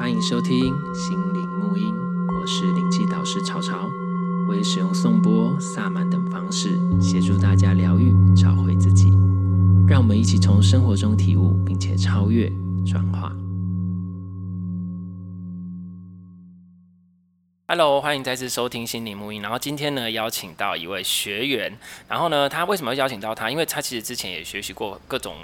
欢迎收听心灵沐音，我是灵气导师潮潮，我也使用颂钵、萨满等方式协助大家疗愈、找回自己。让我们一起从生活中体悟，并且超越、转化。Hello，欢迎再次收听心灵沐音。然后今天呢，邀请到一位学员。然后呢，他为什么要邀请到他？因为他其实之前也学习过各种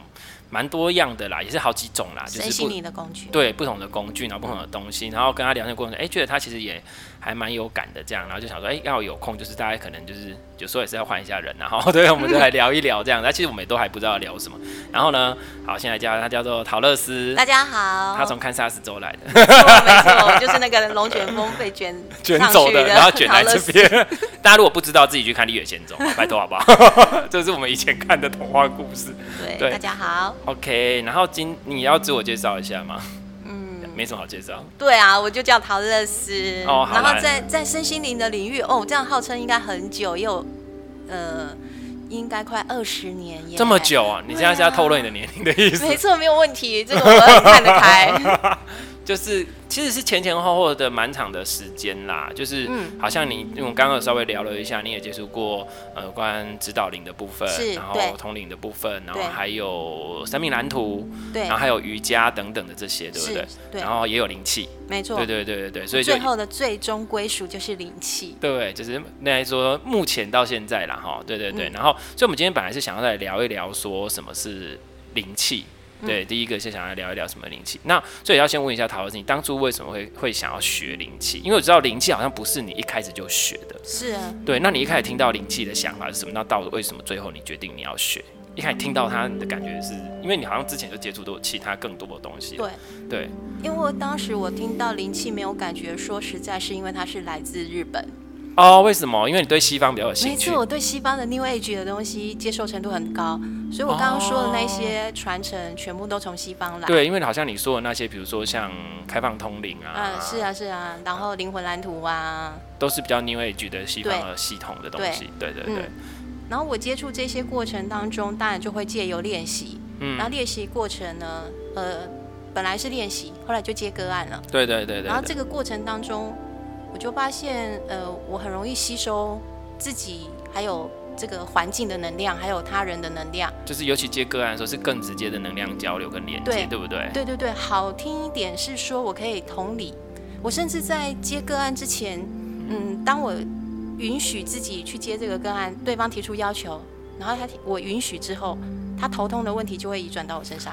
蛮多样的啦，也是好几种啦，就是心灵的工具。对，不同的工具，然后不同的东西。然后跟他聊天过程中，哎，觉得他其实也还蛮有感的，这样。然后就想说，哎，要有空，就是大家可能就是有时候也是要换一下人，然后对，我们就来聊一聊这样。那其实我们也都还不知道要聊什么。然后呢，好，现在叫他叫做陶乐斯。大家好。他从堪萨斯州来的。没错，就是那个龙卷风被卷。卷走的，然后卷来这边。大家如果不知道，自己去看《绿野仙踪》，拜托好不好？这是我们以前看的童话故事。对，对大家好。OK，然后今你要自我介绍一下吗？嗯，没什么好介绍。对啊，我就叫陶乐斯。哦，然后在在身心灵的领域，哦，这样号称应该很久，也有呃，应该快二十年。这么久啊？你现在是要透露你的年龄的意思？没错，没有问题，这个我很看得开。就是其实是前前后后的蛮长的时间啦，就是好像你，因为我刚刚稍微聊了一下，你也接触过呃关指导灵的部分，然后统领的部分，然后还有生命蓝图，对，然后还有瑜伽等等的这些，对不对？对，然后也有灵气，没错，对对对对对，所以最后的最终归属就是灵气，对，就是那来说目前到现在啦哈，对对对，然后所以我们今天本来是想要来聊一聊说什么是灵气。对，第一个是想要聊一聊什么灵气。那所以要先问一下陶老师，你当初为什么会会想要学灵气？因为我知道灵气好像不是你一开始就学的。是啊。对，那你一开始听到灵气的想法是什么？那到底为什么最后你决定你要学？一开始听到它，你的感觉是因为你好像之前就接触到其他更多的东西。对对。因为当时我听到灵气没有感觉，说实在是因为它是来自日本。哦，为什么？因为你对西方比较有兴趣。没错，我对西方的 New Age 的东西接受程度很高，所以我刚刚说的那些传承全部都从西方来。对，因为好像你说的那些，比如说像开放通灵啊，嗯，是啊是啊，然后灵魂蓝图啊，都是比较 New Age 的西方的系统的东西。对对对。然后我接触这些过程当中，当然就会借由练习。嗯。然后练习过程呢，呃，本来是练习，后来就接个案了。对对对对。然后这个过程当中。我就发现，呃，我很容易吸收自己，还有这个环境的能量，还有他人的能量。就是尤其接个案的时候，是更直接的能量交流跟连接，对，对不对？对对对，好听一点是说我可以同理。我甚至在接个案之前，嗯，当我允许自己去接这个个案，对方提出要求，然后他我允许之后，他头痛的问题就会移转到我身上。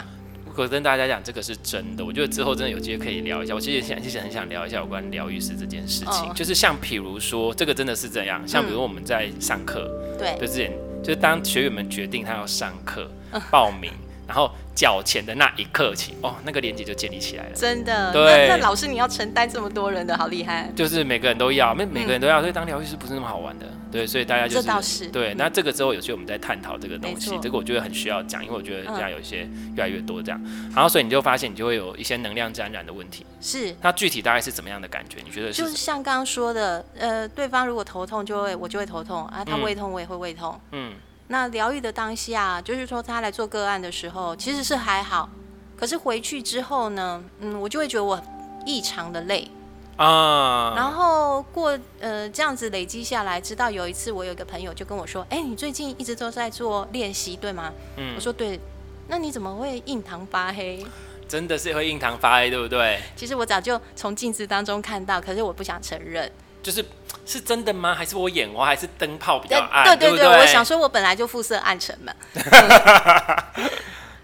我跟大家讲，这个是真的。我觉得之后真的有机会可以聊一下。我其实想，其实很想聊一下有关疗愈师这件事情。Oh. 就是像，比如说，这个真的是这样。像，比如我们在上课，对，就之前，就是当学员们决定他要上课，报名，然后。缴钱的那一刻起，哦，那个连接就建立起来了。真的，对。那，那老师你要承担这么多人的好厉害。就是每个人都要，每每个人都要，所以当疗愈师不是那么好玩的。对，所以大家就是。这倒是。对，那这个之后有机会我们在探讨这个东西。这个我觉得很需要讲，因为我觉得现在有一些越来越多这样。然后所以你就发现你就会有一些能量沾染的问题。是。那具体大概是怎么样的感觉？你觉得是？就是像刚刚说的，呃，对方如果头痛就会我就会头痛啊，他胃痛我也会胃痛。嗯。那疗愈的当下，就是说他来做个案的时候，其实是还好。可是回去之后呢，嗯，我就会觉得我异常的累啊。然后过呃这样子累积下来，直到有一次我有一个朋友就跟我说：“哎，你最近一直都在做练习，对吗？”嗯，我说对。那你怎么会印堂发黑？真的是会印堂发黑，对不对？其实我早就从镜子当中看到，可是我不想承认。就是是真的吗？还是我眼花？还是灯泡比较暗？对对对，我想说，我本来就肤色暗沉嘛。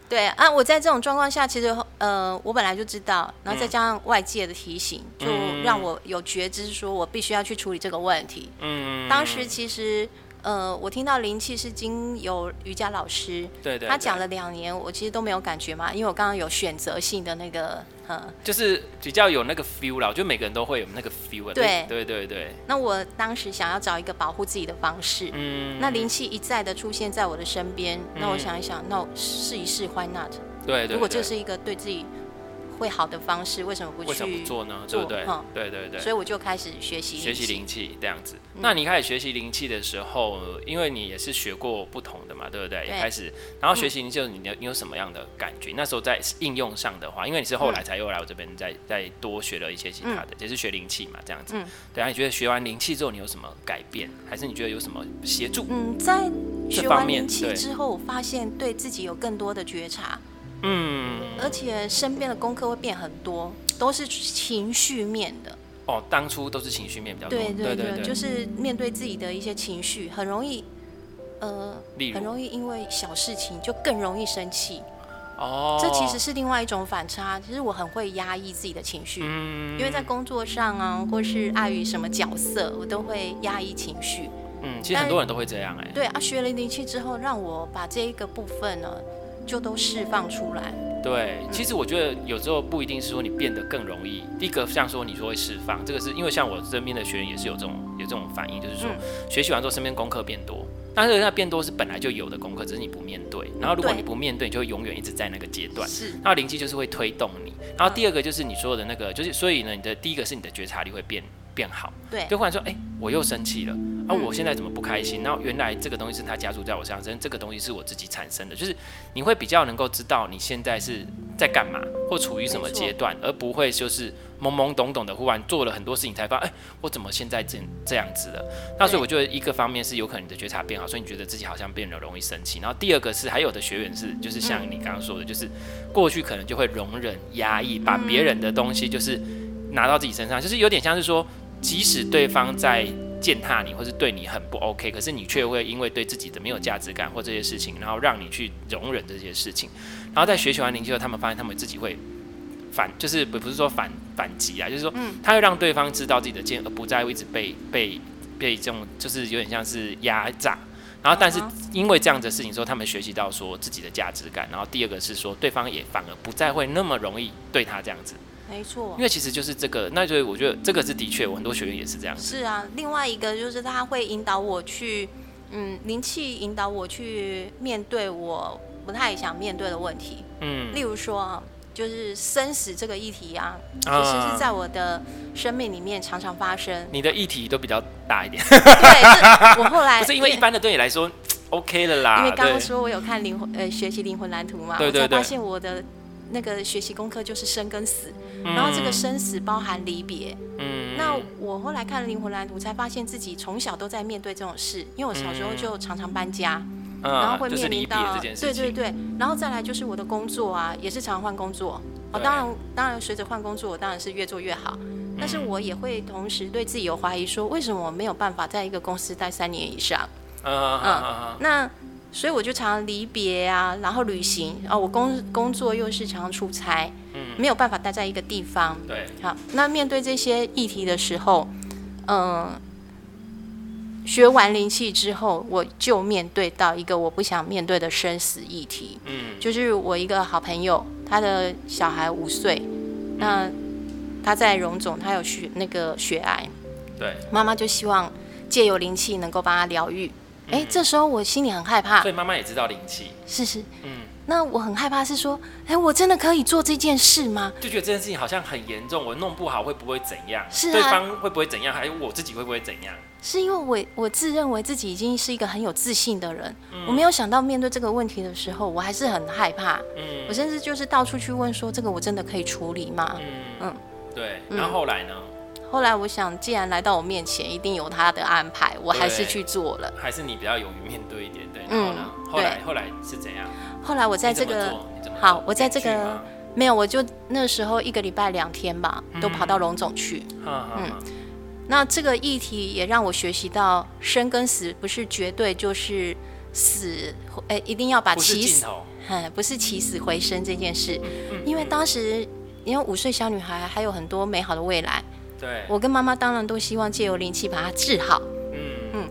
对啊，我在这种状况下，其实呃，我本来就知道，然后再加上外界的提醒，嗯、就让我有觉知，说我必须要去处理这个问题。嗯，当时其实。呃，我听到灵气是经由瑜伽老师，对，对对，他讲了两年，我其实都没有感觉嘛，因为我刚刚有选择性的那个，呃，就是比较有那个 feel 啦，我觉得每个人都会有那个 feel，对。对对对。那我当时想要找一个保护自己的方式，嗯，那灵气一再的出现在我的身边，嗯，那我想一想，那我试一试，why not？对，对，对，如果这是一个对自己会好的方式，为什么不去？为什么不做呢？对不对？嗯，对对对。所以我就开始学习学习灵气这样子。嗯、那你开始学习灵气的时候，因为你也是学过不同的嘛，对不对？对也开始，然后学习灵气，你有你有什么样的感觉？嗯、那时候在应用上的话，因为你是后来才又来我这边再再多学了一些其他的，嗯、也是学灵气嘛，这样子。嗯。对啊，你觉得学完灵气之后，你有什么改变？还是你觉得有什么协助？嗯，在学完灵气之后，我发现对自己有更多的觉察。嗯，而且身边的功课会变很多，都是情绪面的。哦，当初都是情绪面比较多。对对对，就是面对自己的一些情绪，很容易，呃，很容易因为小事情就更容易生气。哦，这其实是另外一种反差。其实我很会压抑自己的情绪，嗯，因为在工作上啊，或是碍于什么角色，我都会压抑情绪。嗯，其实很多人都会这样哎、欸。对啊，学了灵气之后，让我把这一个部分呢。就都释放出来。对，其实我觉得有时候不一定是说你变得更容易。第一个像说你说会释放，这个是因为像我身边的学员也是有这种有这种反应，就是说学习完之后身边功课变多，但是那变多是本来就有的功课，只是你不面对。然后如果你不面对，你就会永远一直在那个阶段。是。那灵气就是会推动你。然后第二个就是你说的那个，就是所以呢，你的第一个是你的觉察力会变。变好，对，就忽然说，哎、欸，我又生气了，啊，我现在怎么不开心？然后原来这个东西是他加注在我身上，这个东西是我自己产生的，就是你会比较能够知道你现在是在干嘛，或处于什么阶段，而不会就是懵懵懂懂的，忽然做了很多事情才发现，哎、欸，我怎么现在这这样子了？那所以我觉得一个方面是有可能你的觉察变好，所以你觉得自己好像变得容易生气。然后第二个是还有的学员是，就是像你刚刚说的，就是过去可能就会容忍压抑，把别人的东西就是拿到自己身上，就是有点像是说。即使对方在践踏你，或是对你很不 OK，可是你却会因为对自己的没有价值感或这些事情，然后让你去容忍这些事情。然后在学习完灵气后，他们发现他们自己会反，就是不不是说反反击啊，就是说，他会让对方知道自己的贱，而不再会一直被被被这种，就是有点像是压榨。然后，但是因为这样的事情之后，他们学习到说自己的价值感。然后第二个是说，对方也反而不再会那么容易对他这样子。没错，因为其实就是这个，那所以我觉得这个是的确，我很多学员也是这样。是啊，另外一个就是他会引导我去，嗯，灵气引导我去面对我不太想面对的问题。嗯，例如说啊，就是生死这个议题啊，其实是在我的生命里面常常发生。你的议题都比较大一点。对，是我后来 不是因为一般的对你来说 OK 了啦。因为刚刚说我有看灵魂呃学习灵魂蓝图嘛，对对对，我才发现我的。那个学习功课就是生跟死，嗯、然后这个生死包含离别。嗯，那我后来看了灵魂蓝图，才发现自己从小都在面对这种事，因为我小时候就常常搬家，嗯、然后会面临到、嗯就是、对对对，然后再来就是我的工作啊，也是常常换工作。哦，当然当然随着换工作，我当然是越做越好，但是我也会同时对自己有怀疑，说为什么我没有办法在一个公司待三年以上？嗯嗯，那。所以我就常常离别啊，然后旅行啊，我工工作又是常常出差，嗯，没有办法待在一个地方。对，好，那面对这些议题的时候，嗯，学完灵气之后，我就面对到一个我不想面对的生死议题。嗯，就是我一个好朋友，他的小孩五岁，那他在荣总，他有血那个血癌，对，妈妈就希望借由灵气能够帮他疗愈。哎，这时候我心里很害怕，所以妈妈也知道灵气，是是，嗯，那我很害怕是说，哎，我真的可以做这件事吗？就觉得这件事情好像很严重，我弄不好会不会怎样？是啊，对方会不会怎样？还有我自己会不会怎样？是因为我我自认为自己已经是一个很有自信的人，嗯，我没有想到面对这个问题的时候，我还是很害怕，嗯，我甚至就是到处去问说，这个我真的可以处理吗？嗯嗯，对，然后后来呢？后来我想，既然来到我面前，一定有他的安排，我还是去做了。还是你比较勇于面对一点，对。然后呢？嗯、后来后来是怎样？后来我在这个好，我在这个没有，我就那时候一个礼拜两天吧，都跑到龙总去。嗯嗯。那这个议题也让我学习到，生跟死不是绝对就是死，哎、欸，一定要把起死，嗯，不是起死回生这件事。嗯、因为当时因为五岁小女孩还有很多美好的未来。对，我跟妈妈当然都希望借由灵气把它治好。嗯。嗯，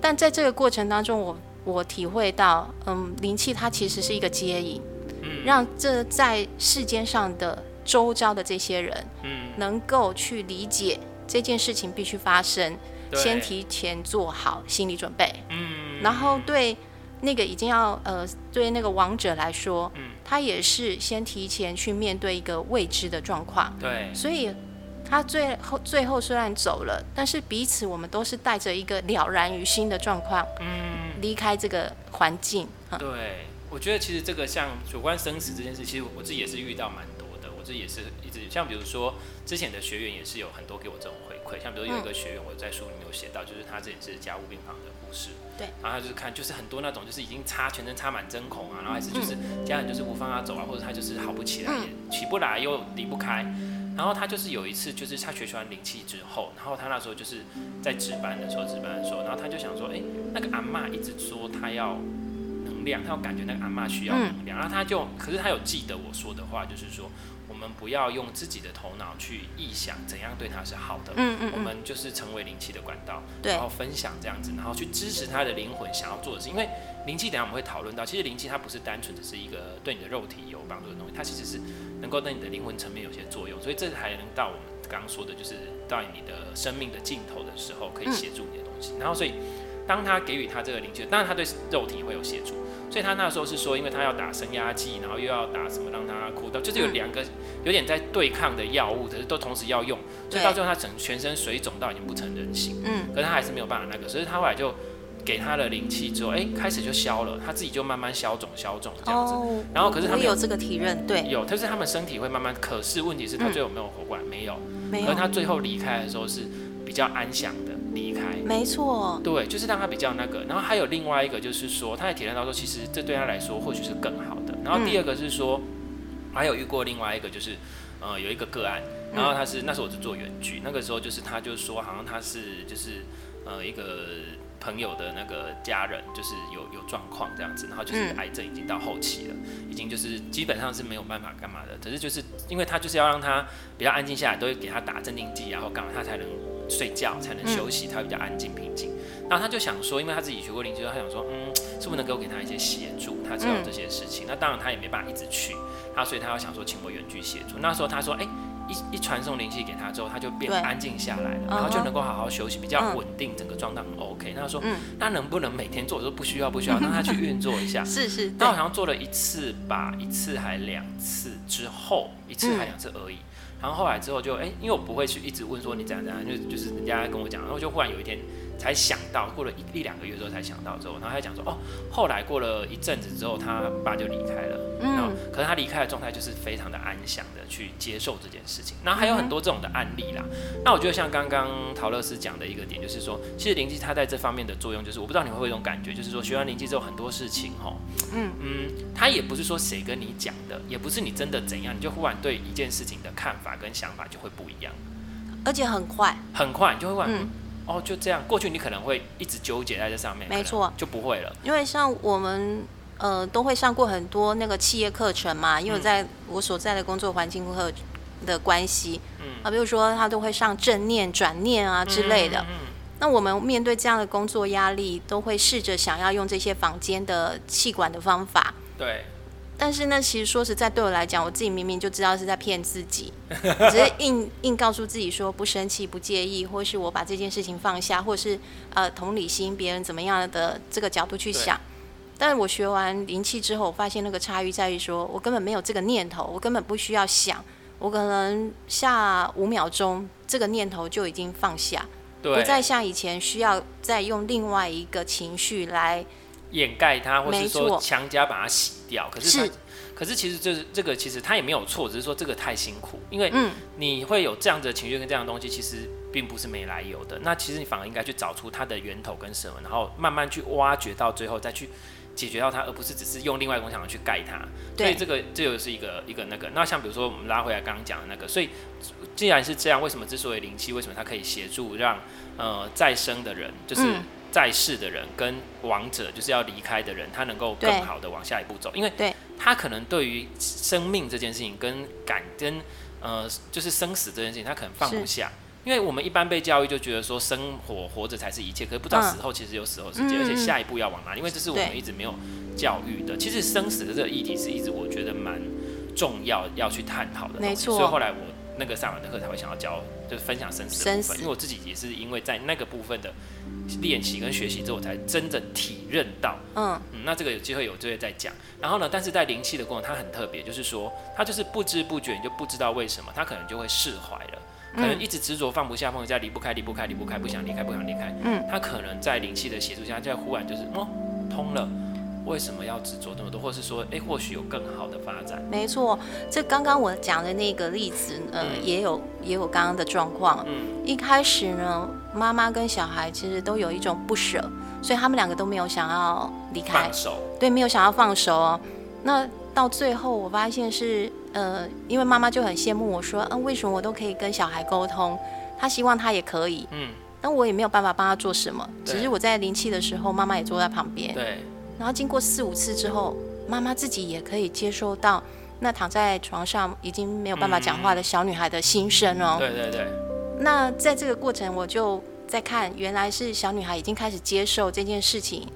但在这个过程当中，我我体会到，嗯，灵气它其实是一个接引，嗯，让这在世间上的周遭的这些人，嗯，能够去理解这件事情必须发生，先提前做好心理准备。嗯，然后对那个已经要呃，对那个亡者来说，嗯，他也是先提前去面对一个未知的状况。对，所以他最后最后虽然走了，但是彼此我们都是带着一个了然于心的状况，嗯，离开这个环境。对，我觉得其实这个像有关生死这件事，其实我自己也是遇到蛮多的。我自己也是一直像比如说之前的学员也是有很多给我这种回馈，像比如有一个学员我在书里面有写到，就是他这也是家务病房的护士。对，然后他就是看，就是很多那种，就是已经插全身插满针孔啊，然后还是就是家人就是不放他走啊，或者他就是好不起来，也起不来又离不开。然后他就是有一次，就是他学习完灵气之后，然后他那时候就是在值班的时候，值班的时候，然后他就想说，哎，那个阿嬷一直说他要能量，他要感觉那个阿嬷需要能量，然后他就，可是他有记得我说的话，就是说。我们不要用自己的头脑去臆想怎样对他是好的，嗯嗯，我们就是成为灵气的管道，对，然后分享这样子，然后去支持他的灵魂想要做的事。因为灵气，等下我们会讨论到，其实灵气它不是单纯只是一个对你的肉体有帮助的东西，它其实是能够对你的灵魂层面有些作用。所以这还能到我们刚刚说的，就是到你的生命的尽头的时候，可以协助你的东西。然后，所以当他给予他这个灵气，当然他对肉体会有协助。所以他那时候是说，因为他要打升压剂，然后又要打什么让他哭到，就是有两个有点在对抗的药物，可是都同时要用，所以到最后他整全身水肿到已经不成人形。嗯，可是他还是没有办法那个，所以他后来就给他的灵气之后，哎，开始就消了，他自己就慢慢消肿消肿这样子。哦，然后可是他们有，有这个体认，对，有，但是他们身体会慢慢，可是问题是他最后没有活过来，没有，没有，而他最后离开的时候是比较安详的。离开，没错，对，就是让他比较那个。然后还有另外一个，就是说，他也体验到说，其实这对他来说或许是更好的。然后第二个是说，嗯、还有遇过另外一个，就是呃，有一个个案，然后他是那时候我是做远距，那个时候就是他就说，好像他是就是呃一个朋友的那个家人，就是有有状况这样子，然后就是癌症已经到后期了，已经就是基本上是没有办法干嘛的。可是就是因为他就是要让他比较安静下来，都会给他打镇定剂，然后干嘛他才能。睡觉才能休息，他会比较安静平静。然后他就想说，因为他自己学过灵修，他想说，嗯，是不是能够给他一些协助？他知道这些事情。那当然他也没办法一直去，他所以他要想说，请我远距协助。那时候他说，哎，一一传送灵气给他之后，他就变安静下来了，然后就能够好好休息，比较稳定，整个状态很 OK。他说，那能不能每天做？我说不需要，不需要，让他去运作一下。是是。那好像做了一次吧，一次还两次之后，一次还两次而已。然后后来之后就哎，因为我不会去一直问说你怎样怎样，就就是人家跟我讲，然后就忽然有一天才想到，过了一一两个月之后才想到之后，然后他讲说哦，后来过了一阵子之后，他爸就离开了，然后可是他离开的状态就是非常的安详的去接受这件事情。然后还有很多这种的案例啦。那我觉得像刚刚陶乐斯讲的一个点，就是说其实灵气它在这方面的作用，就是我不知道你会不会有一种感觉，就是说学完灵气之后很多事情哈，嗯嗯，他也不是说谁跟你讲的，也不是你真的怎样，你就忽然对一件事情的看法。跟想法就会不一样，而且很快，很快你就会问，嗯，哦，就这样。过去你可能会一直纠结在这上面，没错，就不会了。因为像我们呃都会上过很多那个企业课程嘛，因为在我所在的工作环境和的关系，嗯啊，比如说他都会上正念、转念啊之类的。嗯，嗯，那我们面对这样的工作压力，都会试着想要用这些房间的气管的方法，对。但是呢，其实说实在，对我来讲，我自己明明就知道是在骗自己，只是硬硬告诉自己说不生气、不介意，或是我把这件事情放下，或是呃同理心别人怎么样的这个角度去想。但是我学完灵气之后，我发现那个差异在于说，我根本没有这个念头，我根本不需要想，我可能下五秒钟，这个念头就已经放下，不再像以前需要再用另外一个情绪来。掩盖它，或是说强加把它洗掉。可是，是，可是其实就是这个，其实它也没有错，只是说这个太辛苦。因为你会有这样的情绪跟这样的东西，其实并不是没来由的。那其实你反而应该去找出它的源头跟什么，然后慢慢去挖掘到最后再去解决到它，而不是只是用另外一种想法去盖它。所以这个这又是一个一个那个。那像比如说我们拉回来刚刚讲的那个，所以既然是这样，为什么之所以灵气，为什么它可以协助让呃再生的人，就是。嗯在世的人跟亡者，就是要离开的人，他能够更好的往下一步走，因为他可能对于生命这件事情跟感跟呃，就是生死这件事情，他可能放不下。因为我们一般被教育就觉得说生活活着才是一切，可是不知道死后其实有死后世界，而且下一步要往哪里？因为这是我们一直没有教育的。其实生死的这个议题是一直我觉得蛮重要要去探讨的东西。所以后来我那个上完的课才会想要教，就是分享生死的部分，因为我自己也是因为在那个部分的练习跟学习之后，我才真正体认到，嗯嗯，那这个有机会有机会再讲。然后呢，但是在灵气的过程，它很特别，就是说，它就是不知不觉你就不知道为什么，它可能就会释怀了，可能一直执着放不下，放不下，离不开，离不开，离不开，不想离开，不想离开，嗯，它可能在灵气的协助下，就忽然就是哦通了。为什么要执着那么多，或是说，哎，或许有更好的发展？没错，这刚刚我讲的那个例子，呃，嗯、也有也有刚刚的状况。嗯，一开始呢，妈妈跟小孩其实都有一种不舍，所以他们两个都没有想要离开，放手，对，没有想要放手哦。那到最后，我发现是，呃，因为妈妈就很羡慕我说，嗯、呃，为什么我都可以跟小孩沟通，他希望他也可以，嗯，那我也没有办法帮他做什么，只是我在灵气的时候，妈妈也坐在旁边，对。然后经过四五次之后，妈妈自己也可以接收到那躺在床上已经没有办法讲话的小女孩的心声哦。对对对。那在这个过程，我就在看，原来是小女孩已经开始接受这件事情。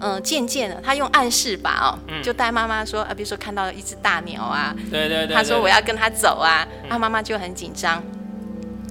嗯，渐渐的，她用暗示吧，哦，就带妈妈说，啊，比如说看到了一只大鸟啊，对对对，她说我要跟她走啊，那妈妈就很紧张。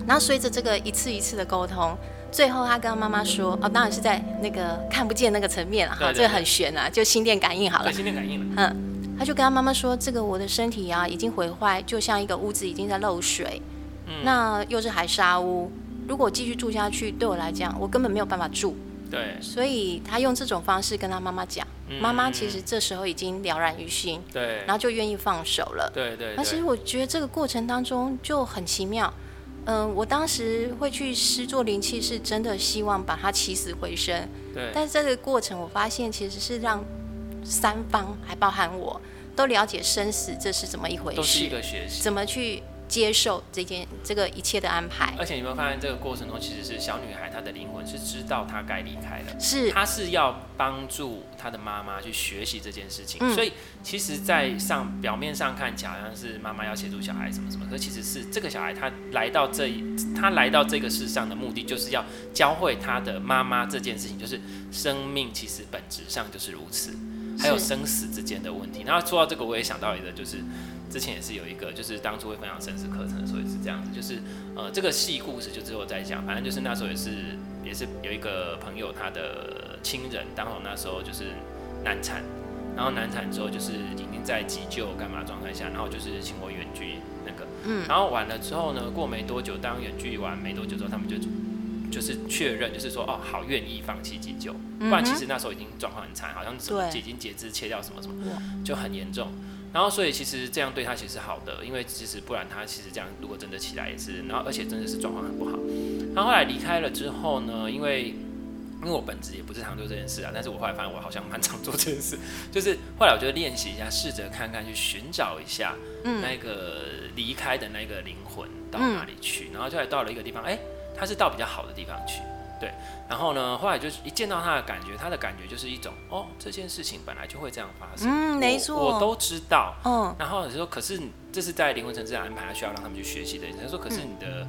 然后随着这个一次一次的沟通。最后，他跟妈妈说：“哦，当然是在那个看不见那个层面了，哈，这个很悬啊，就心电感应好了。”心电感应了。嗯，他就跟他妈妈说：“这个我的身体啊，已经毁坏，就像一个屋子已经在漏水，嗯，那又是海沙屋，如果继续住下去，对我来讲，我根本没有办法住。对，所以他用这种方式跟他妈妈讲，妈妈其实这时候已经了然于心，对，然后就愿意放手了。对对。那其实我觉得这个过程当中就很奇妙。”嗯，我当时会去施做灵气，是真的希望把它起死回生。对。但是这个过程，我发现其实是让三方，还包含我，都了解生死这是怎么一回事，都是一个学习，怎么去。接受这件这个一切的安排，而且你有没有发现这个过程中，其实是小女孩她的灵魂是知道她该离开了，是她是要帮助她的妈妈去学习这件事情。嗯、所以其实，在上表面上看起来好像是妈妈要协助小孩什么什么，可其实是这个小孩他来到这他来到这个世上的目的，就是要教会他的妈妈这件事情，就是生命其实本质上就是如此，还有生死之间的问题。然后说到这个，我也想到一个就是。之前也是有一个，就是当初会分享生死课程的时候也是这样子，就是呃这个戏故事就之后再讲，反正就是那时候也是也是有一个朋友他的亲人，刚好那时候就是难产，然后难产之后就是已经在急救干嘛状态下，然后就是请我远距那个，嗯，然后完了之后呢，过没多久，当远距完没多久之后，他们就就是确认，就是说哦好愿意放弃急救，不然其实那时候已经状况很惨，好像什么已经截肢切掉什么什么，就很严重。然后，所以其实这样对他其实是好的，因为其实不然他其实这样如果真的起来也是，然后而且真的是状况很不好。然后后来离开了之后呢，因为因为我本职也不是常做这件事啊，但是我后来发现我好像蛮常做这件事，就是后来我就练习一下，试着看看去寻找一下那个离开的那个灵魂到哪里去，然后就来到了一个地方，哎，他是到比较好的地方去。对，然后呢，后来就是一见到他的感觉，他的感觉就是一种哦，这件事情本来就会这样发生，嗯，没错，我，我都知道，嗯，然后你说，可是这是在灵魂层次的安排，他需要让他们去学习的。他说，可是你的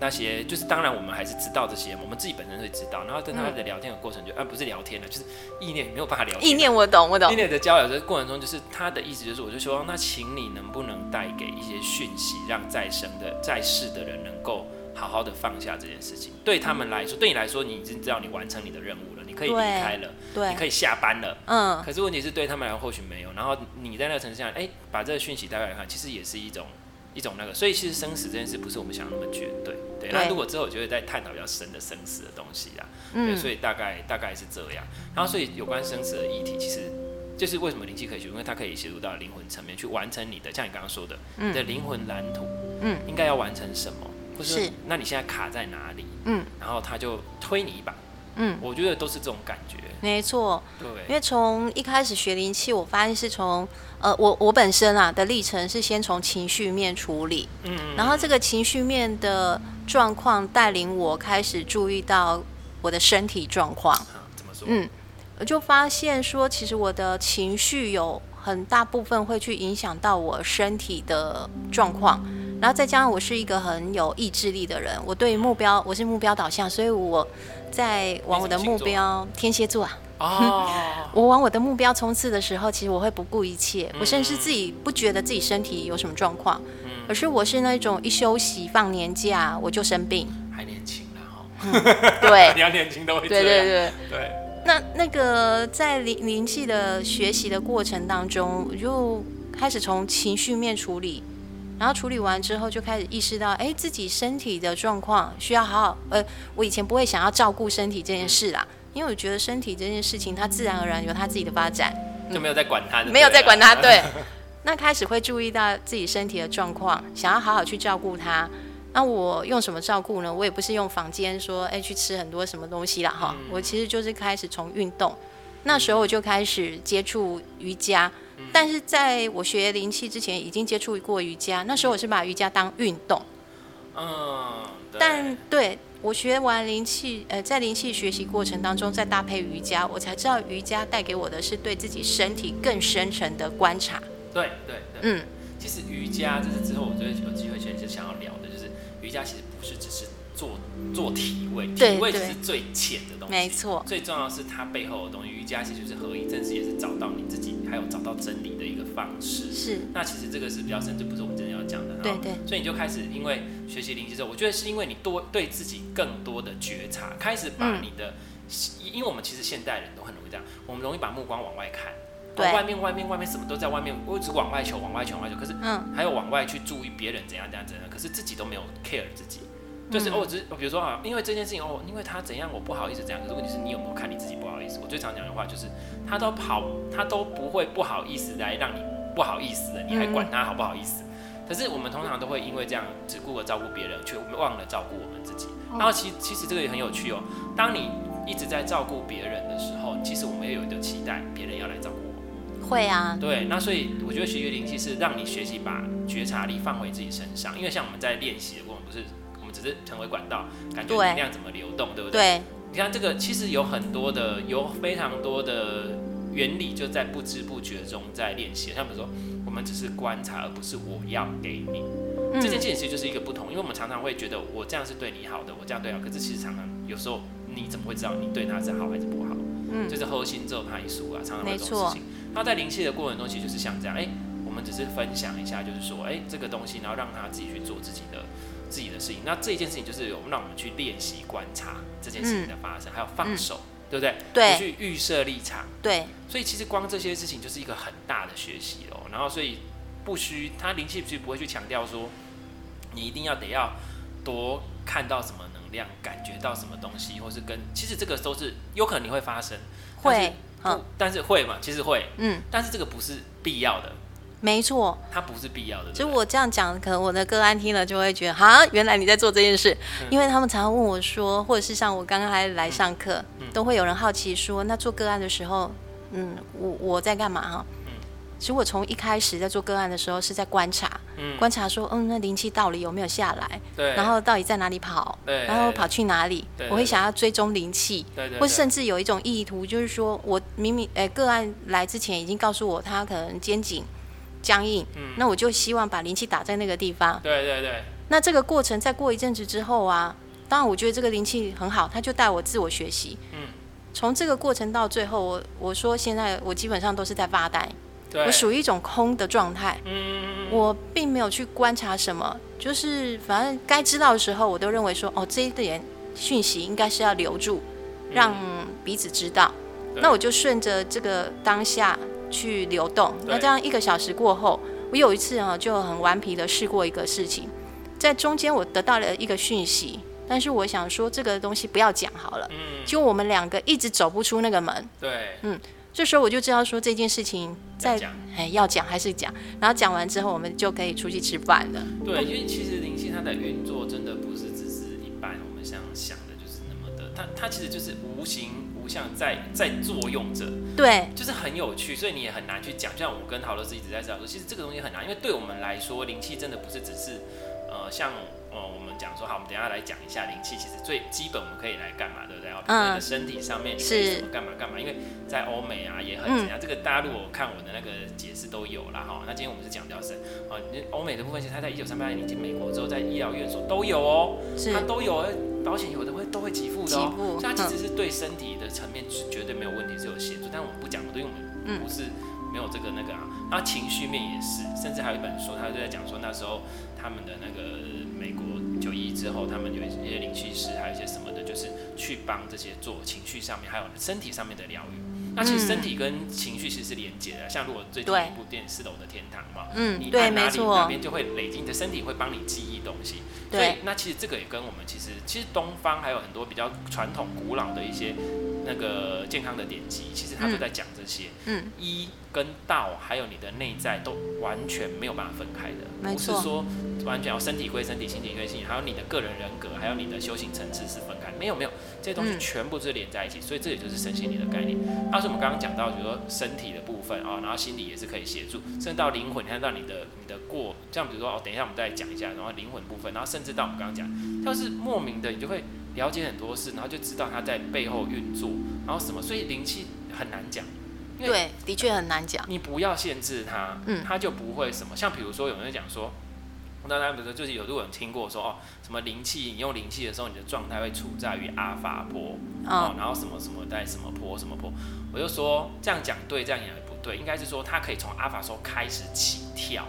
那些，就是当然我们还是知道这些，我们自己本身会知道。然后跟他的聊天的过程就，啊，不是聊天了，就是意念没有办法聊天。意念我懂，我懂。意念的交流的过程中，就是他的意思就是，我就说，那请你能不能带给一些讯息，让在生的在世的人能够。好好的放下这件事情，对他们来说，对你来说，你已经知道你完成你的任务了，你可以离开了，对，你可以下班了，嗯。可是问题是对他们来说或许没有。然后你在那个城市上，哎，把这个讯息带来看，其实也是一种一种那个。所以其实生死这件事不是我们想的那么绝对，对。那如果之后我就会再探讨比较深的生死的东西啊，嗯。所以大概大概是这样。然后所以有关生死的议题，其实就是为什么灵气可以学，因为它可以协助到灵魂层面去完成你的，像你刚刚说的，你的灵魂蓝图，嗯，应该要完成什么？是，那你现在卡在哪里？嗯，然后他就推你一把。嗯，我觉得都是这种感觉。没错，对，因为从一开始学灵气，我发现是从呃，我我本身啊的历程是先从情绪面处理，嗯，然后这个情绪面的状况带领我开始注意到我的身体状况。啊，怎么说？嗯，我就发现说，其实我的情绪有很大部分会去影响到我身体的状况。然后再加上我是一个很有意志力的人，我对目标我是目标导向，所以我在往我的目标天蝎座啊，哦，我往我的目标冲刺的时候，其实我会不顾一切，嗯、我甚至自己不觉得自己身体有什么状况，嗯、而是我是那种一休息放年假我就生病，还年轻了哈、嗯，对，你要年轻都会对对对对。那那个在灵灵气的学习的过程当中，我就开始从情绪面处理。然后处理完之后，就开始意识到，哎，自己身体的状况需要好好。呃，我以前不会想要照顾身体这件事啦，因为我觉得身体这件事情，它自然而然有它自己的发展，就没有在管它，没有在管它。对，那开始会注意到自己身体的状况，想要好好去照顾它。那我用什么照顾呢？我也不是用房间说，哎，去吃很多什么东西啦。哈。我其实就是开始从运动，那时候我就开始接触瑜伽。但是在我学灵气之前，已经接触过瑜伽。那时候我是把瑜伽当运动，嗯，但对我学完灵气，呃，在灵气学习过程当中，再搭配瑜伽，我才知道瑜伽带给我的是对自己身体更深层的观察。对对对，嗯，其实瑜伽这是之后我觉得有机会其实就想要聊的，就是瑜伽其实不是只是。做做体位，体位只是最浅的东西，没错。最重要的是它背后的东西。瑜伽其实就是合一，正是也是找到你自己，还有找到真理的一个方式。是。那其实这个是比较深，这不是我们真的要讲的。对对。所以你就开始，因为学习灵气之后，我觉得是因为你多对自己更多的觉察，开始把你的，嗯、因为我们其实现代人都很容易这样，我们容易把目光往外看，对，外面外面外面什么都在外面，我一直往外求，往外求，往外求。可是，嗯，还有往外去注意别人怎样怎样怎样，可是自己都没有 care 自己。就是哦，只是比如说啊，因为这件事情哦，因为他怎样，我不好意思怎样。可是问题是你有没有看你自己不好意思？我最常讲的话就是，他都跑，他都不会不好意思来让你不好意思的，你还管他好不好意思？可是我们通常都会因为这样只顾着照顾别人，却忘了照顾我们自己。然后其其实这个也很有趣哦。当你一直在照顾别人的时候，其实我们也有一个期待，别人要来照顾我。会啊。对，那所以我觉得学习灵气是让你学习把觉察力放回自己身上，因为像我们在练习的过程不是。只是成为管道，感觉能量怎么流动，对，对不对？对。你看这个，其实有很多的，有非常多的原理，就在不知不觉中在练习。像比如说，我们只是观察，而不是我要给你。嗯、这件事情其实就是一个不同，因为我们常常会觉得我这样是对你好的，我这样对好，可是其实常常有时候你怎么会知道你对他是好还是不好？嗯，就是后心咒怕一输啊，常常会这种事情。那在灵气的过程中，其实就是像这样，哎，我们只是分享一下，就是说，哎，这个东西，然后让他自己去做自己的。自己的事情，那这一件事情就是有让我们去练习观察这件事情的发生，嗯、还有放手，嗯、对不对？对，去预设立场，对。所以其实光这些事情就是一个很大的学习哦。然后所以不需他灵气不不会去强调说，你一定要得要多看到什么能量，感觉到什么东西，或是跟其实这个都是有可能你会发生，会，嗯，但是会嘛？其实会，嗯，但是这个不是必要的。没错，它不是必要的。就我这样讲，可能我的个案听了就会觉得，哈，原来你在做这件事。嗯、因为他们常常问我说，或者是像我刚刚还来上课，嗯、都会有人好奇说，那做个案的时候，嗯，我我在干嘛哈？嗯，其实我从一开始在做个案的时候是在观察，嗯、观察说，嗯，那灵气到底有没有下来？对，然后到底在哪里跑？对，然后跑去哪里？对，我会想要追踪灵气，对，对，对，或甚至有一种意图，就是说我明明，哎，个案来之前已经告诉我，他可能肩颈。僵硬，嗯，那我就希望把灵气打在那个地方。对对对。那这个过程再过一阵子之后啊，当然我觉得这个灵气很好，他就带我自我学习。嗯。从这个过程到最后，我我说现在我基本上都是在发呆，对我属于一种空的状态。嗯。我并没有去观察什么，就是反正该知道的时候，我都认为说，哦，这一点讯息应该是要留住，让彼此知道。嗯。那我就顺着这个当下。去流动，那这样一个小时过后，我有一次啊就很顽皮的试过一个事情，在中间我得到了一个讯息，但是我想说这个东西不要讲好了，嗯，就我们两个一直走不出那个门，对，嗯，这时候我就知道说这件事情在讲。哎要讲还是讲，然后讲完之后我们就可以出去吃饭了。对，因为其实灵性它的运作真的不是只是一般我们想想的就是那么的，它它其实就是无形。不像在在作用着，对，就是很有趣，所以你也很难去讲。就像我跟陶乐斯一直在讲说，其实这个东西很难，因为对我们来说，灵气真的不是只是，呃，像哦，我们讲说好，我们等一下来讲一下灵气，其实最基本我们可以来干嘛，对不对？哦，比如说你的身体上面你可以什么干嘛干嘛，因为在欧美啊也很怎样，嗯、这个大家如果看我的那个解释都有啦。哈。那今天我们是讲比较深，哦，欧美的部分其实它在一九三八年进美国之后，在医疗院所都有哦，它都有，保险有的会都会给付的哦，所以它其实是对身体的层面是绝对没有问题，是有协助，但我们不讲，因为我们不是。没有这个那个啊，那情绪面也是，甚至还有一本书，他就在讲说那时候他们的那个九一之后，他们有一些灵气师，还有一些什么的，就是去帮这些做情绪上面，还有身体上面的疗愈。那其实身体跟情绪其实是连接的，像如果最近一部电视《四楼的天堂》嘛，嗯，你在哪里那边就会累积，你的身体会帮你记忆东西。对，所以那其实这个也跟我们其实其实东方还有很多比较传统古老的一些。那个健康的典籍，其实他都在讲这些，嗯，医跟道，还有你的内在都完全没有办法分开的，不是说完全要身体归身体，心体归心体，还有你的个人人格，还有你的修行层次是分开，没有没有，这些东西全部是连在一起，所以这也就是身心灵的概念。但是我们刚刚讲到，比如说身体的部分啊，然后心理也是可以协助，甚至到灵魂，你看到你的你的过，像比如说哦，等一下我们再讲一下，然后灵魂部分，然后甚至到我们刚刚讲，要是莫名的，你就会。了解很多事，然后就知道他在背后运作，然后什么，所以灵气很难讲。对，的确很难讲。你不要限制它，嗯，他就不会什么。像比如说，有人讲说，那大家比如说，就是有人听过说，哦，什么灵气，你用灵气的时候，你的状态会处在于阿法波，哦，然后什么什么在什么波什么波，我就说这样讲对，这样也不对，应该是说它可以从阿法波开始起跳。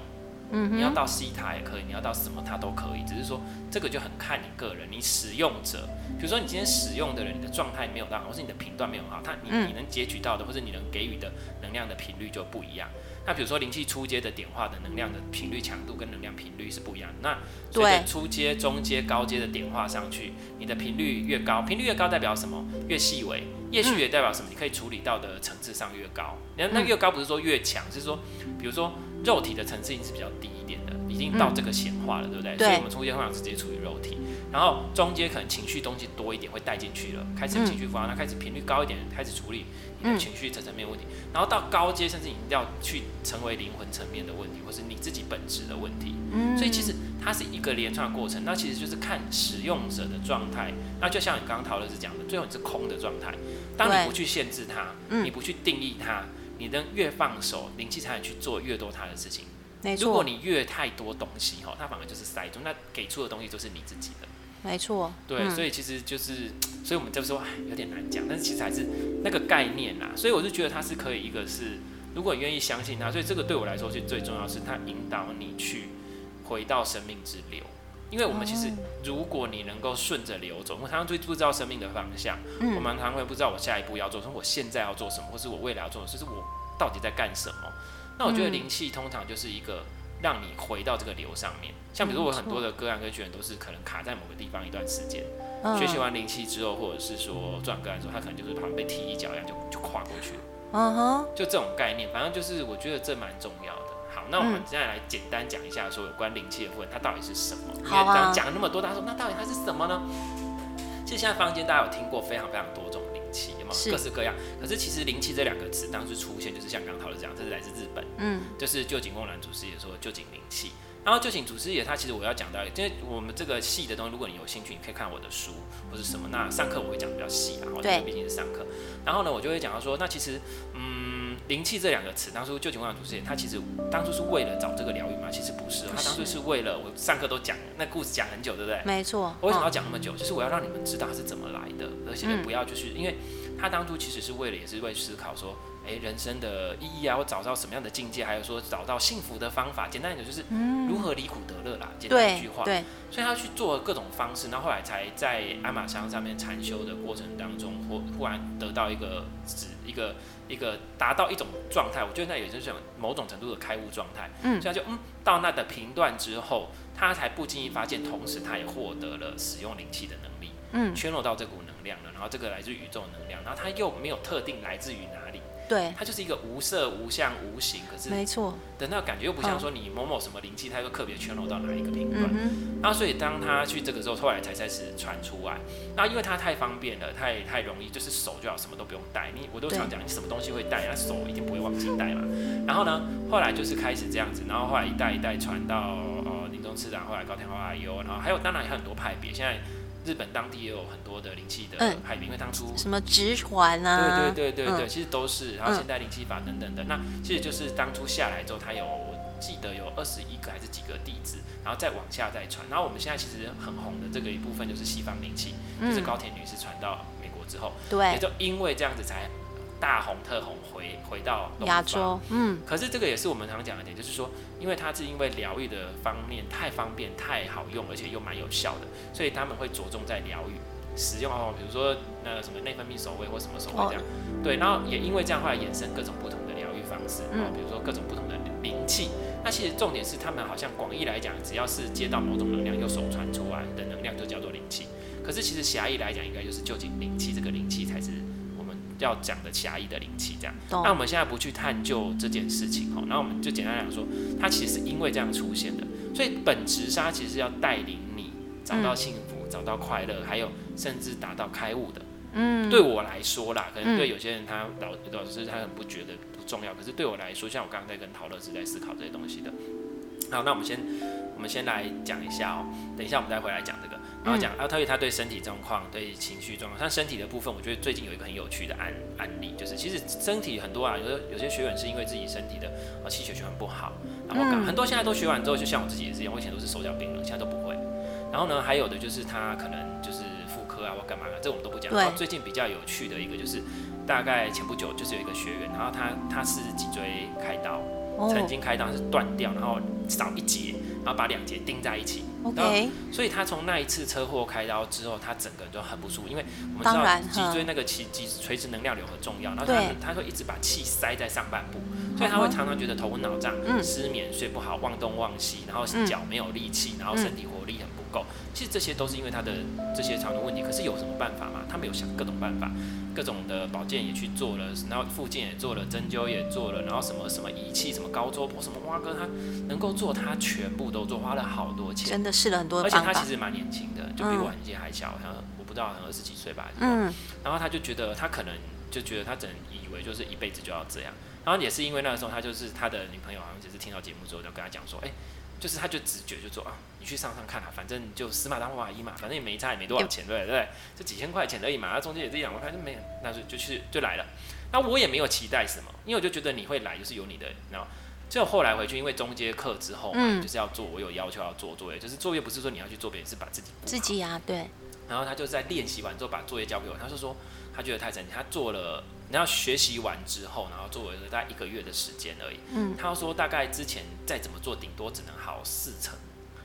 嗯，你要到西塔也可以，你要到什么它都可以，只是说这个就很看你个人，你使用者，比如说你今天使用的人，你的状态没有到好，或是你的频段没有好，它你你能截取到的，或者你能给予的能量的频率就不一样。那比如说灵气初阶的点化的能量的频率强度跟能量频率是不一样的。那随着初阶、中阶、高阶的点化上去，你的频率越高，频率越高代表什么？越细微，越细也代表什么？你可以处理到的层次上越高。那那越高不是说越强，是说比如说。肉体的层次已经是比较低一点的，已经到这个显化了，嗯、对不对？对。所以我们初阶通常直接处于肉体，然后中间可能情绪东西多一点会带进去了，开始情绪发，那、嗯、开始频率高一点，开始处理你的情绪层层面问题，嗯、然后到高阶甚至你要去成为灵魂层面的问题，或是你自己本质的问题。嗯。所以其实它是一个连串的过程，那其实就是看使用者的状态。那就像你刚刚陶乐是讲的，最后你是空的状态，当你不去限制它，你不去定义它。你能越放手，灵气才能去做越多它的事情。如果你越太多东西哈，它反而就是塞住，那给出的东西就是你自己的。没错。对，嗯、所以其实就是，所以我们就说哎，有点难讲，但是其实还是那个概念啦。所以我就觉得它是可以，一个是如果你愿意相信它，所以这个对我来说是最重要，是它引导你去回到生命之流。因为我们其实，如果你能够顺着流走，我常常最不知道生命的方向，嗯、我们常常会不知道我下一步要做什么，我现在要做什么，或是我未来要做什么，就，是我到底在干什么？那我觉得灵气通常就是一个让你回到这个流上面。像比如说我很多的个案跟学员都是可能卡在某个地方一段时间，嗯、学习完灵气之后，或者是说转个案之后，他可能就是好像被踢一脚一样就就跨过去了。嗯哼，就这种概念，反正就是我觉得这蛮重要的。好那我们现在来简单讲一下，说有关灵气的部分，它到底是什么？好啊。讲了那么多，大家说那到底它是什么呢？其实现在坊间大家有听过非常非常多种灵气，有没有？各式各样。可是其实灵气这两个词当时出现，就是像刚刚讨论这样，这是来自日本，嗯，就是旧井贡男祖师爷说旧井灵气。然后旧井祖师爷他其实我要讲到，因为我们这个细的东西，如果你有兴趣，你可以看我的书或者什么。那上课我会讲的比较细，然后因为毕竟是上课。然后呢，我就会讲到说，那其实嗯。灵气这两个词，当初旧情况主持人他其实当初是为了找这个疗愈嘛？其实不是，他当初是为了我上课都讲那故事讲很久，对不对？没错。我为什么要讲那么久？就是我要让你们知道他是怎么来的，而且不要就是因为他当初其实是为了也是为思考说，哎，人生的意义啊，我找到什么样的境界，还有说找到幸福的方法。简单一点就是如何离苦得乐啦，简单一句话。对。所以他去做各种方式，然后后来才在鞍马山上面禅修的过程当中，忽忽然得到一个指一个。一个达到一种状态，我觉得那也就是某种程度的开悟状态。嗯，所以他就嗯到那的频段之后，他才不经意发现，同时他也获得了使用灵气的能力。嗯，圈落到这股能量了，然后这个来自宇宙能量，然后他又没有特定来自于哪里。对，它就是一个无色无相无形，可是没错的那个感觉又不像说你某某什么灵气，它又特别圈落到哪一个频段。嗯，然后所以当他去这个时候，后来才开始传出来。那因为它太方便了，太太容易，就是手就好，什么都不用带。你我都常讲，你什么东西会带，啊手一定不会忘记带嘛。然后呢，后来就是开始这样子，然后后来一代一代传到呃林宗次长，后来高天华阿优，然后还有当然有很多派别。现在日本当地也有很多的灵气的派别，嗯、因为当初什么直传啊，对对对对对，嗯、其实都是。然后现代灵气法等等的，嗯、那其实就是当初下来之后，他有我记得有二十一个还是几个弟子，然后再往下再传。然后我们现在其实很红的这个一部分就是西方灵气，嗯、就是高田女士传到美国之后，对，也就因为这样子才。大红特红回回到亚洲，嗯，可是这个也是我们常讲的点，就是说，因为它是因为疗愈的方面太方便、太好用，而且又蛮有效的，所以他们会着重在疗愈使用哦，比如说那个什么内分泌守卫或什么守卫这样，哦、对，然后也因为这样后来衍生各种不同的疗愈方式，嗯，比如说各种不同的灵气，那其实重点是他们好像广义来讲，只要是接到某种能量又手传出来的能量就叫做灵气，可是其实狭义来讲，应该就是究竟灵气这个灵气才是。要讲的狭义的灵气，这样。那我们现在不去探究这件事情，哈，那我们就简单讲说，它其实是因为这样出现的，所以本质上其实是要带领你找到幸福、嗯、找到快乐，还有甚至达到开悟的。嗯，对我来说啦，可能对有些人他老老师他很不觉得不重要，可是对我来说，像我刚刚在跟陶乐是在思考这些东西的。好，那我们先我们先来讲一下哦，等一下我们再回来讲这个。然后讲，啊，特别他对身体状况、对情绪状况，像身体的部分，我觉得最近有一个很有趣的案案例，就是其实身体很多啊，有的有些学员是因为自己身体的啊气血循环不好，然后很多现在都学完之后，就像我自己也是一样，我以前都是手脚冰冷，现在都不会。然后呢，还有的就是他可能就是妇科啊或干嘛的，这我们都不讲。对然后最近比较有趣的一个就是，大概前不久就是有一个学员，然后他他是脊椎开刀，曾经开刀是断掉，然后少一节。然后把两节钉在一起，OK，所以他从那一次车祸开刀之后，他整个人就很不舒服，因为我们知道脊椎那个脊脊垂直能量流很重要，然后他对他会一直把气塞在上半部，所以他会常常觉得头昏脑胀、嗯、失眠、睡不好、忘东忘西，然后脚没有力气，然后身体活力很不够。其实这些都是因为他的这些常的问题。可是有什么办法吗？他没有想各种办法。各种的保健也去做了，然后附近也做了，针灸也做了，然后什么什么仪器，什么高周波，什么哇哥，他能够做，他全部都做，花了好多钱，真的试了很多，而且他其实蛮年轻的，就比我年纪还小，好像我不知道，好像二十几岁吧。嗯。然后他就觉得，他可能就觉得他只能以为就是一辈子就要这样，然后也是因为那个时候，他就是他的女朋友好像只是听到节目之后就跟他讲说，哎。就是他就直觉就说啊，你去上上看啊，反正就死马当活马医嘛，反正也没差也没多少钱，对不对？这几千块钱而已嘛，那中间也是一两万块就没，那就就去就来了。那我也没有期待什么，因为我就觉得你会来就是有你的，然后最后后来回去，因为中阶课之后嘛，嗯、就是要做，我有要求要做作业，就是作业不是说你要去做别人，是把自己自己呀、啊，对。然后他就在练习完之后把作业交给我，他就说他觉得太神奇，他做了，然后学习完之后，然后做了大概一个月的时间而已。嗯，他说大概之前再怎么做，顶多只能好四成。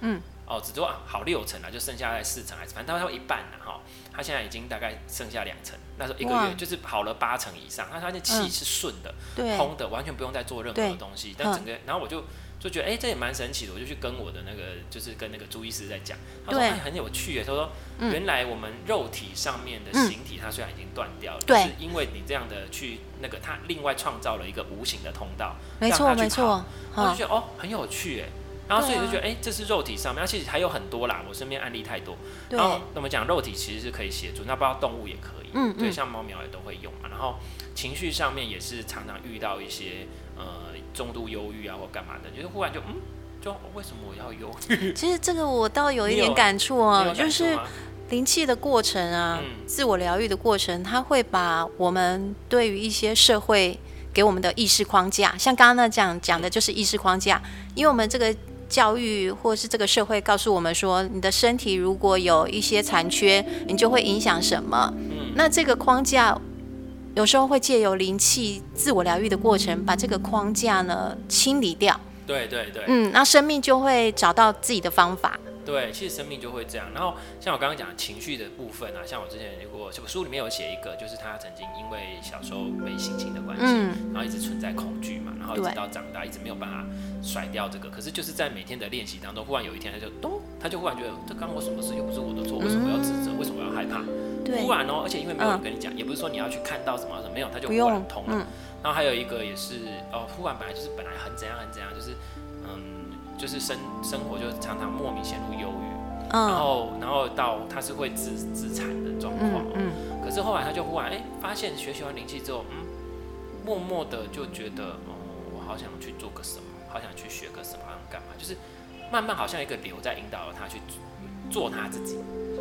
嗯，哦，只做好六成了，就剩下在四成还是反正他说一半了哈。他现在已经大概剩下两成，那时候一个月就是好了八成以上。他他那气是顺的，通的，完全不用再做任何东西。但整个，然后我就。就觉得哎、欸，这也蛮神奇的，我就去跟我的那个，就是跟那个朱医师在讲，他说很有趣耶，他说原来我们肉体上面的形体，它虽然已经断掉了，嗯、是因为你这样的去那个，他另外创造了一个无形的通道，没错没错，我就觉得哦很有趣哎，然后所以就觉得哎、欸，这是肉体上面，其实还有很多啦，我身边案例太多，然后那么讲肉体其实是可以协助，那不知道动物也可以，嗯，对，像猫苗也都会用嘛，然后情绪上面也是常常遇到一些呃。重度忧郁啊，或干嘛的，就是忽然就嗯，就为什么我要忧郁？其实这个我倒有一点感触啊，就是灵气的过程啊，嗯、自我疗愈的过程，它会把我们对于一些社会给我们的意识框架，像刚刚那讲讲的就是意识框架，因为我们这个教育或是这个社会告诉我们说，你的身体如果有一些残缺，你就会影响什么？嗯，那这个框架。有时候会借由灵气自我疗愈的过程，把这个框架呢清理掉。对对对。嗯，那生命就会找到自己的方法。对，其实生命就会这样。然后像我刚刚讲的情绪的部分啊，像我之前如果书里面有写一个，就是他曾经因为小时候被性侵的关系，嗯、然后一直存在恐惧嘛，然后一直到长大一直没有办法甩掉这个。可是就是在每天的练习当中，忽然有一天他就咚，他就忽然觉得这刚我什么事？又不是我的错，为什么要指责？为什么要害怕？对。突然哦，而且因为没有人跟你讲，嗯、也不是说你要去看到什么什么，没有，他就忽然通了。嗯、然后还有一个也是哦，忽然本来就是本来很怎样很怎样，就是嗯，就是生生活就常常莫名陷入忧郁，嗯、然后然后到他是会自自残的状况，可是后来他就忽然哎发现学习完灵气之后，嗯，默默的就觉得哦，我好想去做个什么，好想去学个什么，好想干嘛，就是慢慢好像一个流在引导着他去做他自己。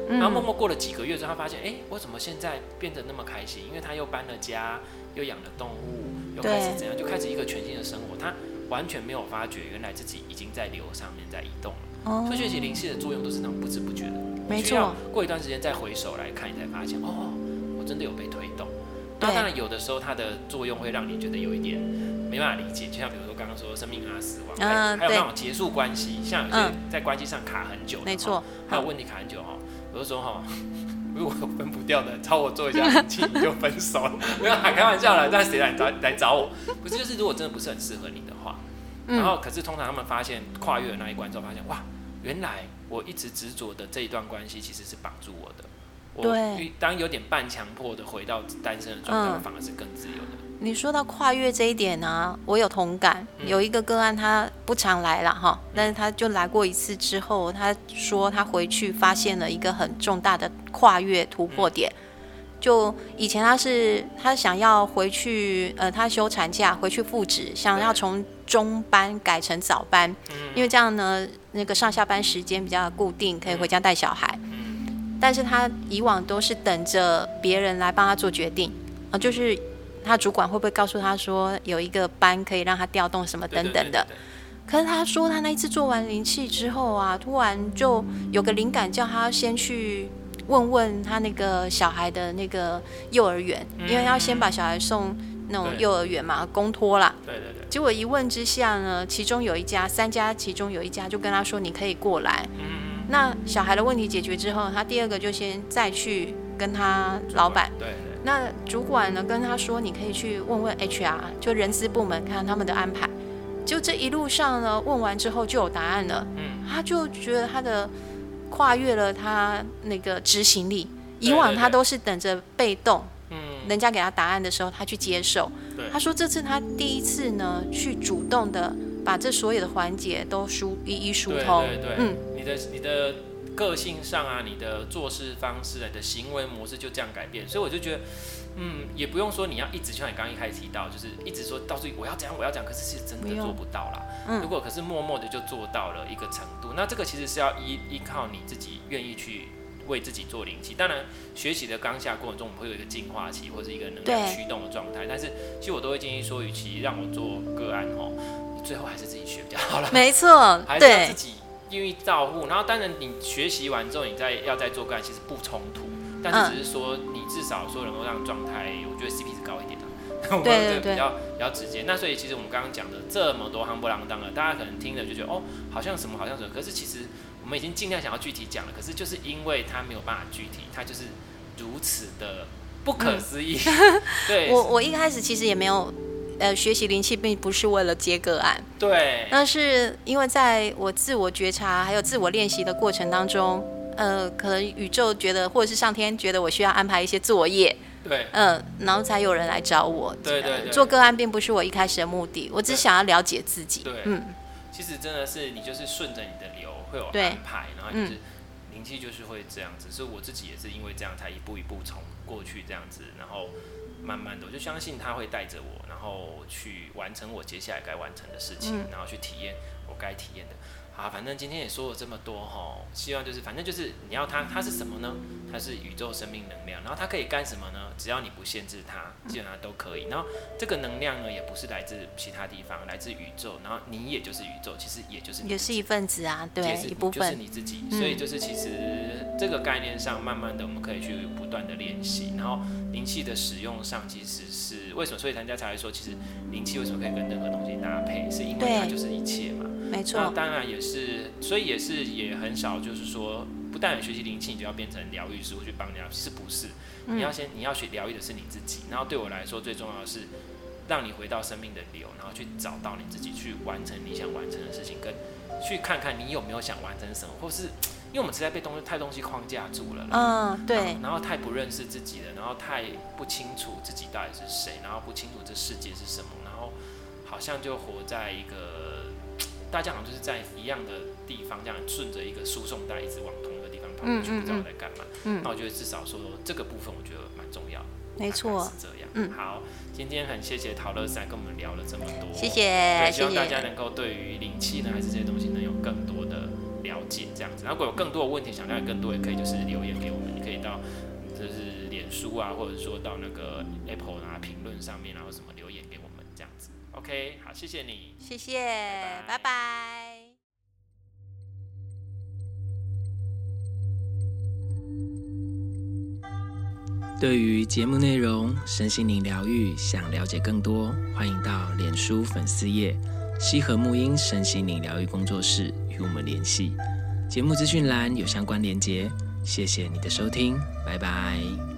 然后默默过了几个月之后，他发现，哎，我怎么现在变得那么开心？因为他又搬了家，又养了动物，又开始怎样，就开始一个全新的生活。他完全没有发觉，原来自己已经在流上面在移动了。哦，所以学习灵气的作用都是那种不知不觉的，没错。过一段时间再回首来看，你才发现，哦，我真的有被推动。那当然，有的时候它的作用会让你觉得有一点没办法理解，就像比如说刚刚说生命啊、死亡，还有那种结束关系，像有些在关系上卡很久，没错，还有问题卡很久哈。有的时候哈，如果分不掉的，找我做一下灵气，你就分手了。没有，还开玩笑了。但谁来找来找我？不是，就是如果真的不是很适合你的话，然后可是通常他们发现跨越了那一关之后，发现哇，原来我一直执着的这一段关系其实是绑住我的。我，当有点半强迫的回到单身的状态，反而是更自由的。你说到跨越这一点呢，我有同感。有一个个案，他不常来了哈，但是他就来过一次之后，他说他回去发现了一个很重大的跨越突破点。就以前他是他想要回去，呃，他休产假回去复职，想要从中班改成早班，因为这样呢，那个上下班时间比较固定，可以回家带小孩。但是他以往都是等着别人来帮他做决定啊，就是他主管会不会告诉他说有一个班可以让他调动什么等等的。可是他说他那一次做完灵气之后啊，突然就有个灵感，叫他先去问问他那个小孩的那个幼儿园，因为要先把小孩送那种幼儿园嘛，公托啦。对对对。结果一问之下呢，其中有一家三家，其中有一家就跟他说你可以过来。那小孩的问题解决之后，他第二个就先再去跟他老板。对。那主管呢跟他说，你可以去问问 HR，就人资部门看他们的安排。就这一路上呢，问完之后就有答案了。嗯。他就觉得他的跨越了他那个执行力，以往他都是等着被动。嗯。人家给他答案的时候，他去接受。对。他说这次他第一次呢，去主动的把这所有的环节都疏一一疏通。对对对。嗯。的你的个性上啊，你的做事方式啊，你的行为模式就这样改变，所以我就觉得，嗯，也不用说你要一直像你刚刚一开始提到，就是一直说到处我要怎样我要怎样，可是其实真的做不到啦。嗯，如果可是默默的就做到了一个程度，那这个其实是要依依靠你自己愿意去为自己做灵气。当然，学习的当下过程中，我们会有一个进化期或者一个能量驱动的状态。但是，其实我都会建议说，与其让我做个案哦，你最后还是自己学比较好了。没错，还是要自己。愿意照顾，然后当然你学习完之后，你再要再做个案，其实不冲突，但是只是说你至少说能够让状态，我觉得 CP 值高一点的，对对对，比较比较直接。那所以其实我们刚刚讲的这么多夯不啷当的，大家可能听了就觉得哦，好像什么好像什么，可是其实我们已经尽量想要具体讲了，可是就是因为它没有办法具体，它就是如此的不可思议。嗯、对，我我一开始其实也没有。呃，学习灵气并不是为了接个案，对，那是因为在我自我觉察还有自我练习的过程当中，呃，可能宇宙觉得或者是上天觉得我需要安排一些作业，对，嗯、呃，然后才有人来找我，对对对，做个案并不是我一开始的目的，我只想要了解自己，对，嗯，其实真的是你就是顺着你的流会有安排，然后就是灵气就是会这样子，所以我自己也是因为这样才一步一步从过去这样子，然后。慢慢的，我就相信他会带着我，然后去完成我接下来该完成的事情，嗯、然后去体验我该体验的。好，反正今天也说了这么多哈，希望就是反正就是你要它，它是什么呢？它是宇宙生命能量，然后它可以干什么呢？只要你不限制它，基本上都可以。然后这个能量呢，也不是来自其他地方，来自宇宙。然后你也就是宇宙，其实也就是你也是一份子啊，对，一部分就是你自己。所以就是其实这个概念上，慢慢的我们可以去不断的练习。然后灵气的使用上，其实是为什么？所以人家才会说，其实灵气为什么可以跟任何东西搭配？是因为它就是一切嘛。没错，那当然也是，所以也是也很少，就是说，不但学习灵气，你就要变成疗愈师我去帮人家，其实不是，你要先你要学疗愈的是你自己，然后对我来说最重要的是，让你回到生命的流，然后去找到你自己，去完成你想完成的事情，跟去看看你有没有想完成什么，或是因为我们实在被东西太东西框架住了，嗯，对，然后太不认识自己了，然后太不清楚自己到底是谁，然后不清楚这世界是什么，然后好像就活在一个。大家好像就是在一样的地方，这样顺着一个输送带一直往同一个地方跑，就不知道在干嘛。嗯，那我觉得至少说这个部分，我觉得蛮重要。没错，是这样。嗯，好，今天很谢谢陶乐山跟我们聊了这么多，谢谢。对，希望大家能够对于灵气呢，还是这些东西能有更多的了解这样子。如果有更多的问题想了解更多，也可以就是留言给我们，你可以到就是脸书啊，或者说到那个 Apple 啊评论上面，然后什么留。OK，好，谢谢你，谢谢，拜拜。拜拜。对于节目内容、身心灵疗愈，想了解更多，欢迎到脸书粉丝页“西和沐音身心灵疗愈工作室”与我们联系。节目资讯栏有相关连结。谢谢你的收听，拜拜。